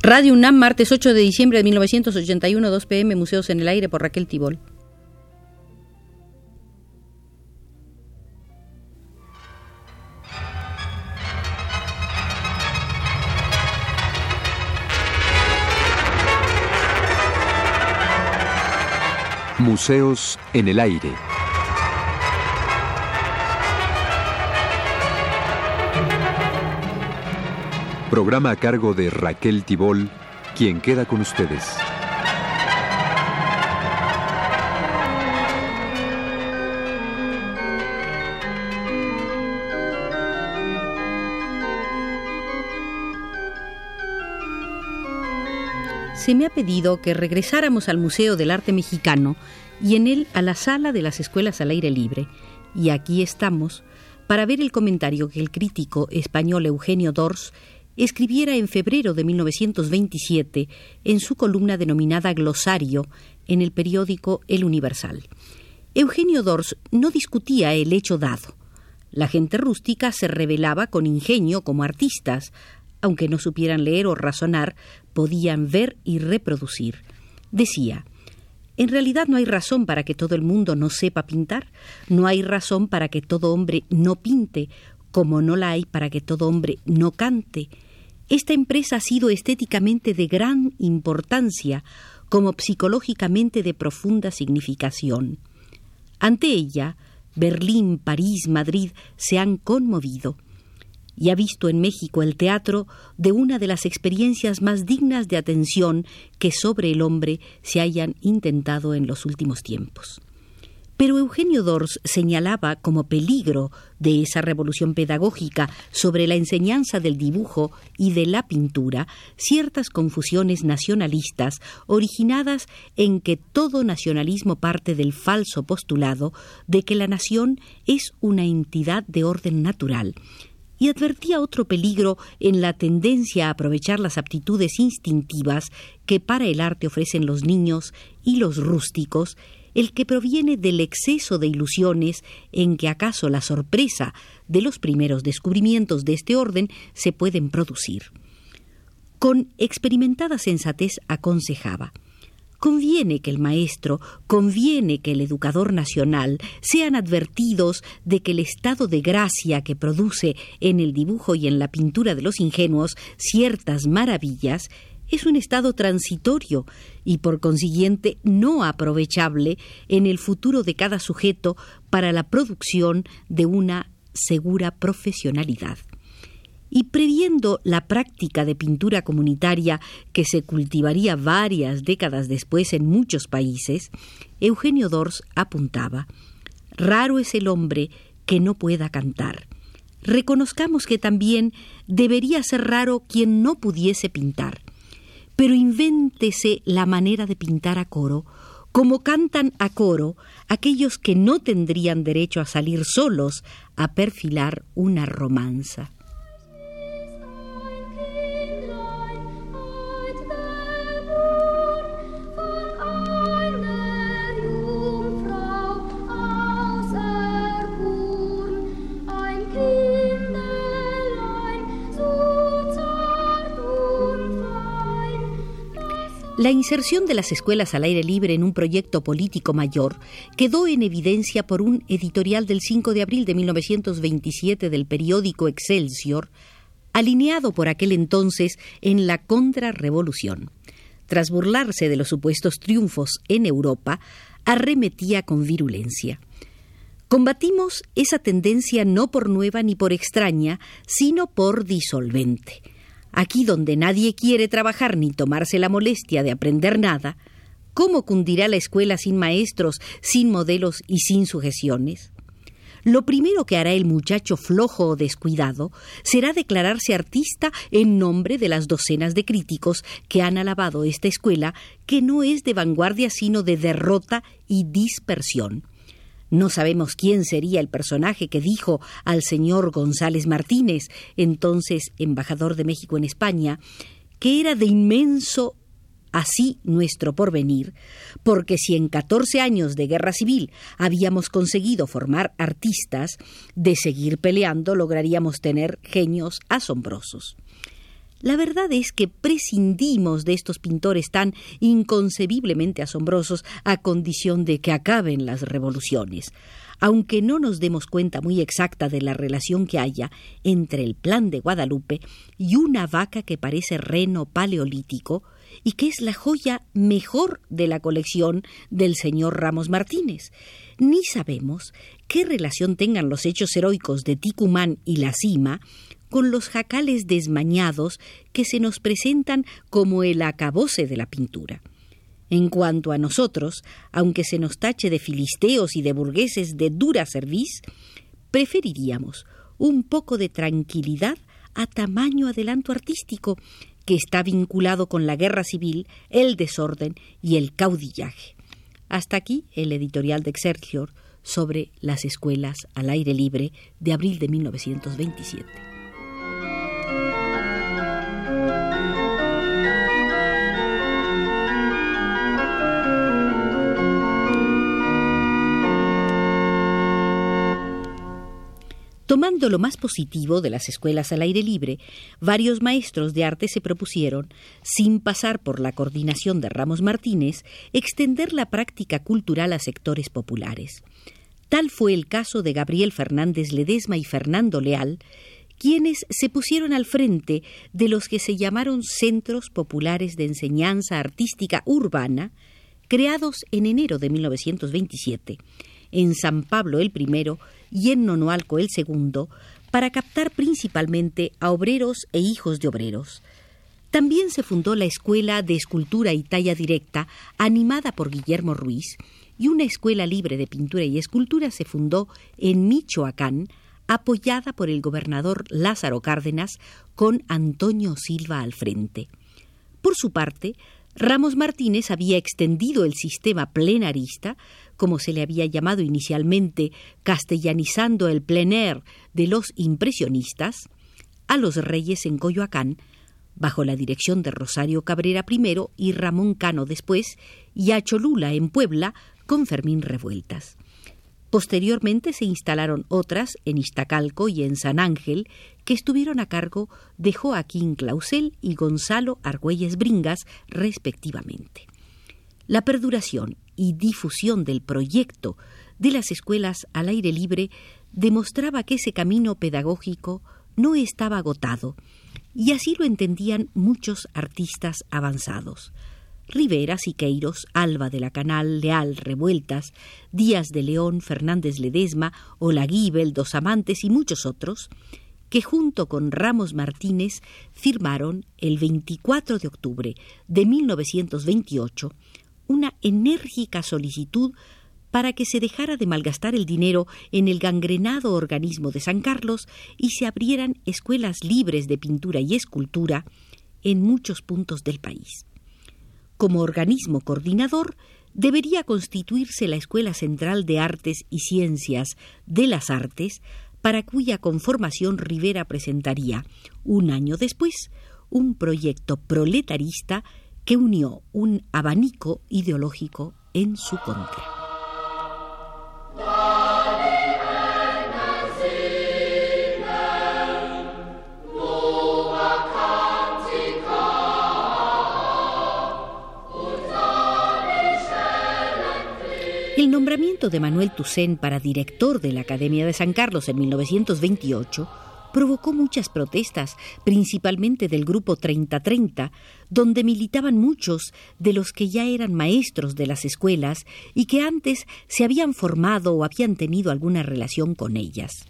Radio UNAM, martes 8 de diciembre de 1981, 2 pm, Museos en el Aire por Raquel Tibol. Museos en el Aire. Programa a cargo de Raquel Tibol, quien queda con ustedes. Se me ha pedido que regresáramos al Museo del Arte Mexicano y en él a la sala de las escuelas al aire libre. Y aquí estamos para ver el comentario que el crítico español Eugenio Dors escribiera en febrero de 1927 en su columna denominada Glosario en el periódico El Universal. Eugenio Dors no discutía el hecho dado. La gente rústica se revelaba con ingenio como artistas, aunque no supieran leer o razonar, podían ver y reproducir. Decía, en realidad no hay razón para que todo el mundo no sepa pintar, no hay razón para que todo hombre no pinte, como no la hay para que todo hombre no cante, esta empresa ha sido estéticamente de gran importancia, como psicológicamente de profunda significación. Ante ella, Berlín, París, Madrid se han conmovido y ha visto en México el teatro de una de las experiencias más dignas de atención que sobre el hombre se hayan intentado en los últimos tiempos. Pero Eugenio Dors señalaba como peligro de esa revolución pedagógica sobre la enseñanza del dibujo y de la pintura ciertas confusiones nacionalistas originadas en que todo nacionalismo parte del falso postulado de que la nación es una entidad de orden natural y advertía otro peligro en la tendencia a aprovechar las aptitudes instintivas que para el arte ofrecen los niños y los rústicos el que proviene del exceso de ilusiones en que acaso la sorpresa de los primeros descubrimientos de este orden se pueden producir. Con experimentada sensatez aconsejaba Conviene que el maestro, conviene que el educador nacional sean advertidos de que el estado de gracia que produce en el dibujo y en la pintura de los ingenuos ciertas maravillas es un estado transitorio y por consiguiente no aprovechable en el futuro de cada sujeto para la producción de una segura profesionalidad. Y previendo la práctica de pintura comunitaria que se cultivaría varias décadas después en muchos países, Eugenio Dors apuntaba Raro es el hombre que no pueda cantar. Reconozcamos que también debería ser raro quien no pudiese pintar pero invéntese la manera de pintar a coro, como cantan a coro aquellos que no tendrían derecho a salir solos a perfilar una romanza. La inserción de las escuelas al aire libre en un proyecto político mayor quedó en evidencia por un editorial del 5 de abril de 1927 del periódico Excelsior, alineado por aquel entonces en la contrarrevolución. Tras burlarse de los supuestos triunfos en Europa, arremetía con virulencia. Combatimos esa tendencia no por nueva ni por extraña, sino por disolvente Aquí donde nadie quiere trabajar ni tomarse la molestia de aprender nada, ¿cómo cundirá la escuela sin maestros, sin modelos y sin sujeciones? Lo primero que hará el muchacho flojo o descuidado será declararse artista en nombre de las docenas de críticos que han alabado esta escuela, que no es de vanguardia sino de derrota y dispersión. No sabemos quién sería el personaje que dijo al señor González Martínez, entonces embajador de México en España, que era de inmenso así nuestro porvenir, porque si en catorce años de guerra civil habíamos conseguido formar artistas, de seguir peleando lograríamos tener genios asombrosos. La verdad es que prescindimos de estos pintores tan inconcebiblemente asombrosos a condición de que acaben las revoluciones, aunque no nos demos cuenta muy exacta de la relación que haya entre el plan de Guadalupe y una vaca que parece reno paleolítico y que es la joya mejor de la colección del señor Ramos Martínez. Ni sabemos qué relación tengan los hechos heroicos de Ticumán y la cima con los jacales desmañados que se nos presentan como el acabose de la pintura. En cuanto a nosotros, aunque se nos tache de filisteos y de burgueses de dura cerviz, preferiríamos un poco de tranquilidad a tamaño adelanto artístico que está vinculado con la guerra civil, el desorden y el caudillaje. Hasta aquí el editorial de Excelsior sobre las escuelas al aire libre de abril de 1927. Tomando lo más positivo de las escuelas al aire libre, varios maestros de arte se propusieron, sin pasar por la coordinación de Ramos Martínez, extender la práctica cultural a sectores populares. Tal fue el caso de Gabriel Fernández Ledesma y Fernando Leal, quienes se pusieron al frente de los que se llamaron Centros Populares de Enseñanza Artística Urbana, creados en enero de 1927 en San Pablo el primero y en Nonoalco el segundo, para captar principalmente a obreros e hijos de obreros. También se fundó la Escuela de Escultura y Talla Directa, animada por Guillermo Ruiz, y una escuela libre de pintura y escultura se fundó en Michoacán, apoyada por el gobernador Lázaro Cárdenas, con Antonio Silva al frente. Por su parte, Ramos Martínez había extendido el sistema plenarista, como se le había llamado inicialmente, castellanizando el plener de los impresionistas, a los reyes en Coyoacán, bajo la dirección de Rosario Cabrera primero y Ramón Cano después, y a Cholula en Puebla con Fermín Revueltas. Posteriormente se instalaron otras en Iztacalco y en San Ángel, que estuvieron a cargo de Joaquín Clausel y Gonzalo Argüelles Bringas, respectivamente. La perduración y difusión del proyecto de las escuelas al aire libre demostraba que ese camino pedagógico no estaba agotado, y así lo entendían muchos artistas avanzados. Rivera, Siqueiros, Alba de la Canal, Leal, Revueltas, Díaz de León, Fernández Ledesma, Olaguibel, Dos Amantes y muchos otros, que junto con Ramos Martínez firmaron el 24 de octubre de 1928 una enérgica solicitud para que se dejara de malgastar el dinero en el gangrenado organismo de San Carlos y se abrieran escuelas libres de pintura y escultura en muchos puntos del país. Como organismo coordinador, debería constituirse la Escuela Central de Artes y Ciencias de las Artes, para cuya conformación Rivera presentaría, un año después, un proyecto proletarista que unió un abanico ideológico en su contra. El nombramiento de Manuel Toussaint para director de la Academia de San Carlos en 1928 provocó muchas protestas, principalmente del grupo 3030, donde militaban muchos de los que ya eran maestros de las escuelas y que antes se habían formado o habían tenido alguna relación con ellas.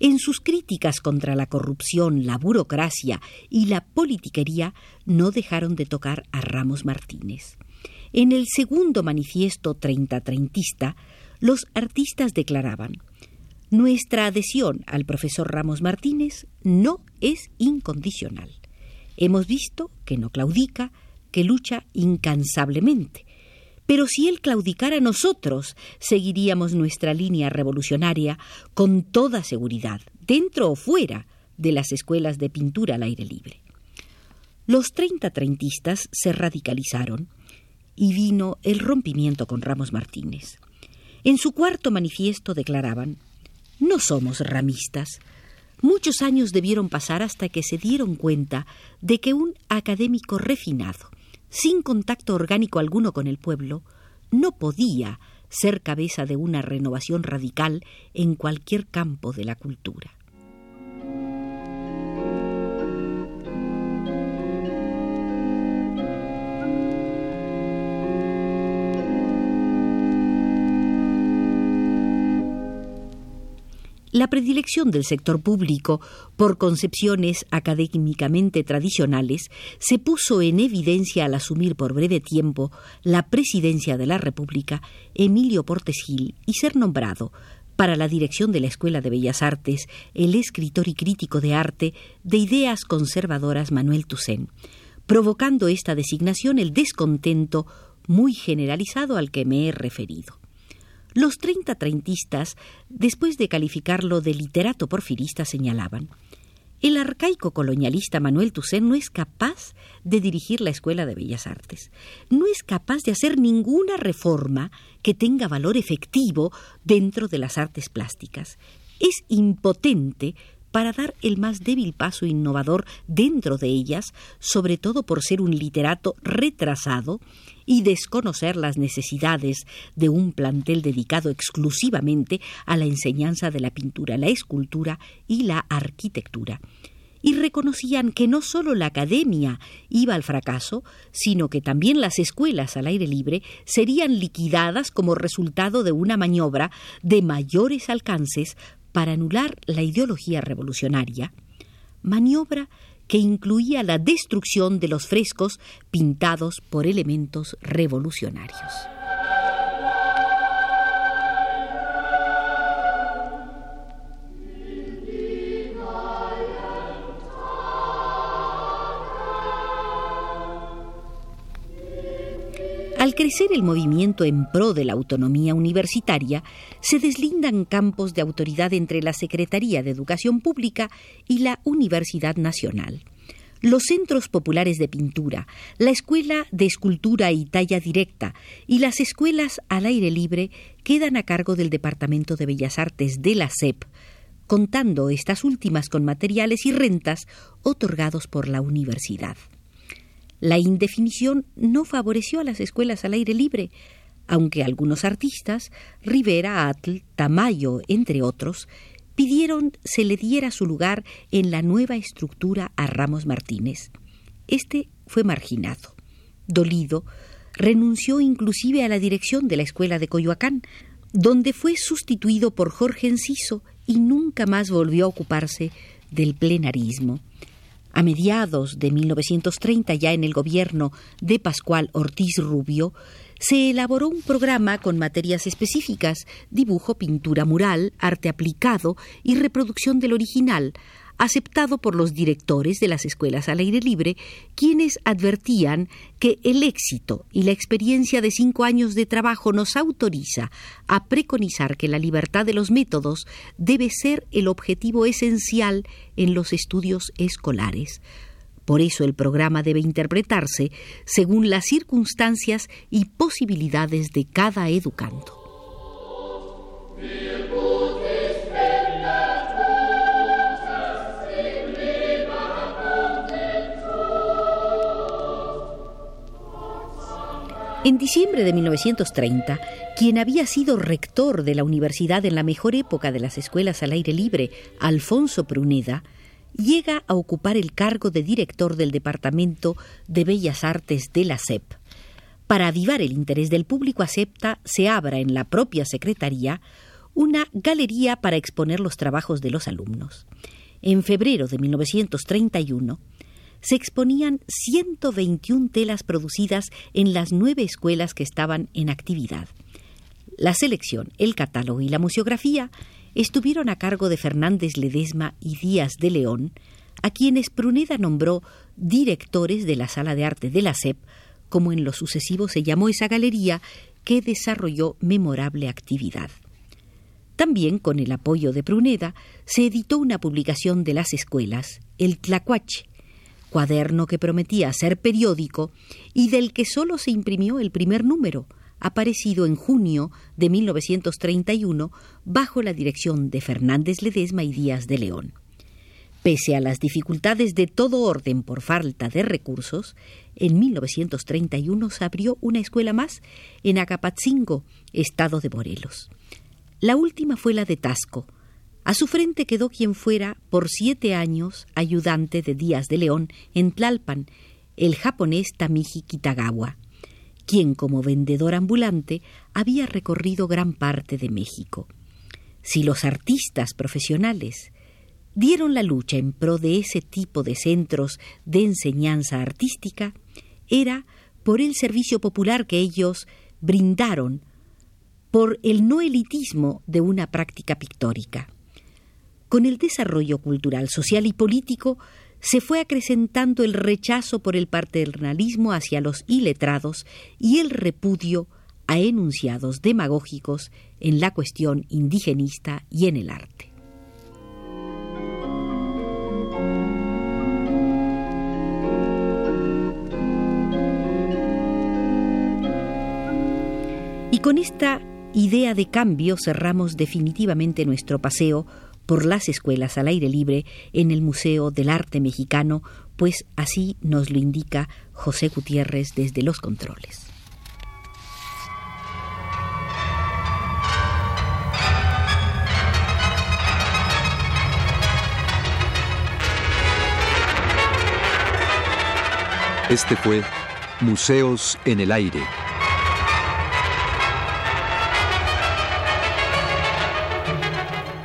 En sus críticas contra la corrupción, la burocracia y la politiquería no dejaron de tocar a Ramos Martínez. En el segundo manifiesto treinta-treintista, los artistas declaraban Nuestra adhesión al profesor Ramos Martínez no es incondicional. Hemos visto que no claudica, que lucha incansablemente. Pero si él claudicara nosotros, seguiríamos nuestra línea revolucionaria con toda seguridad, dentro o fuera de las escuelas de pintura al aire libre. Los treinta treintistas se radicalizaron y vino el rompimiento con Ramos Martínez. En su cuarto manifiesto declaraban No somos ramistas. Muchos años debieron pasar hasta que se dieron cuenta de que un académico refinado, sin contacto orgánico alguno con el pueblo, no podía ser cabeza de una renovación radical en cualquier campo de la cultura. La predilección del sector público por concepciones académicamente tradicionales se puso en evidencia al asumir por breve tiempo la presidencia de la República Emilio Portes Gil y ser nombrado para la dirección de la Escuela de Bellas Artes el escritor y crítico de arte de ideas conservadoras Manuel Toussaint, provocando esta designación el descontento muy generalizado al que me he referido. Los treinta treintistas, después de calificarlo de literato porfirista, señalaban el arcaico colonialista Manuel Toussaint no es capaz de dirigir la Escuela de Bellas Artes, no es capaz de hacer ninguna reforma que tenga valor efectivo dentro de las artes plásticas. Es impotente para dar el más débil paso innovador dentro de ellas, sobre todo por ser un literato retrasado y desconocer las necesidades de un plantel dedicado exclusivamente a la enseñanza de la pintura, la escultura y la arquitectura. Y reconocían que no solo la academia iba al fracaso, sino que también las escuelas al aire libre serían liquidadas como resultado de una maniobra de mayores alcances para anular la ideología revolucionaria, maniobra que incluía la destrucción de los frescos pintados por elementos revolucionarios. Crecer el movimiento en pro de la autonomía universitaria, se deslindan campos de autoridad entre la Secretaría de Educación Pública y la Universidad Nacional. Los centros populares de pintura, la Escuela de Escultura y Talla Directa y las escuelas al aire libre quedan a cargo del Departamento de Bellas Artes de la SEP, contando estas últimas con materiales y rentas otorgados por la universidad. La indefinición no favoreció a las escuelas al aire libre, aunque algunos artistas, Rivera, Atl, Tamayo, entre otros, pidieron se le diera su lugar en la nueva estructura a Ramos Martínez. Este fue marginado. Dolido, renunció inclusive a la dirección de la escuela de Coyoacán, donde fue sustituido por Jorge Enciso y nunca más volvió a ocuparse del plenarismo. A mediados de 1930, ya en el gobierno de Pascual Ortiz Rubio, se elaboró un programa con materias específicas, dibujo, pintura mural, arte aplicado y reproducción del original, aceptado por los directores de las escuelas al aire libre, quienes advertían que el éxito y la experiencia de cinco años de trabajo nos autoriza a preconizar que la libertad de los métodos debe ser el objetivo esencial en los estudios escolares. Por eso el programa debe interpretarse según las circunstancias y posibilidades de cada educando. En diciembre de 1930, quien había sido rector de la universidad en la mejor época de las escuelas al aire libre, Alfonso Pruneda, llega a ocupar el cargo de director del Departamento de Bellas Artes de la SEP. Para avivar el interés del público, acepta se abra en la propia Secretaría una galería para exponer los trabajos de los alumnos. En febrero de 1931, se exponían 121 telas producidas en las nueve escuelas que estaban en actividad. La selección, el catálogo y la museografía estuvieron a cargo de Fernández Ledesma y Díaz de León, a quienes Pruneda nombró directores de la Sala de Arte de la SEP, como en lo sucesivo se llamó esa galería que desarrolló memorable actividad. También, con el apoyo de Pruneda, se editó una publicación de las escuelas, el Tlacuache, cuaderno que prometía ser periódico y del que solo se imprimió el primer número, aparecido en junio de 1931 bajo la dirección de Fernández Ledesma y Díaz de León. Pese a las dificultades de todo orden por falta de recursos, en 1931 se abrió una escuela más en Acapatzingo, estado de Morelos. La última fue la de Tasco. A su frente quedó quien fuera por siete años ayudante de Díaz de León en Tlalpan, el japonés Tamiji Kitagawa, quien como vendedor ambulante había recorrido gran parte de México. Si los artistas profesionales dieron la lucha en pro de ese tipo de centros de enseñanza artística era por el servicio popular que ellos brindaron, por el no elitismo de una práctica pictórica. Con el desarrollo cultural, social y político se fue acrecentando el rechazo por el paternalismo hacia los iletrados y el repudio a enunciados demagógicos en la cuestión indigenista y en el arte. Y con esta idea de cambio cerramos definitivamente nuestro paseo por las escuelas al aire libre en el Museo del Arte Mexicano, pues así nos lo indica José Gutiérrez desde los controles. Este fue Museos en el Aire.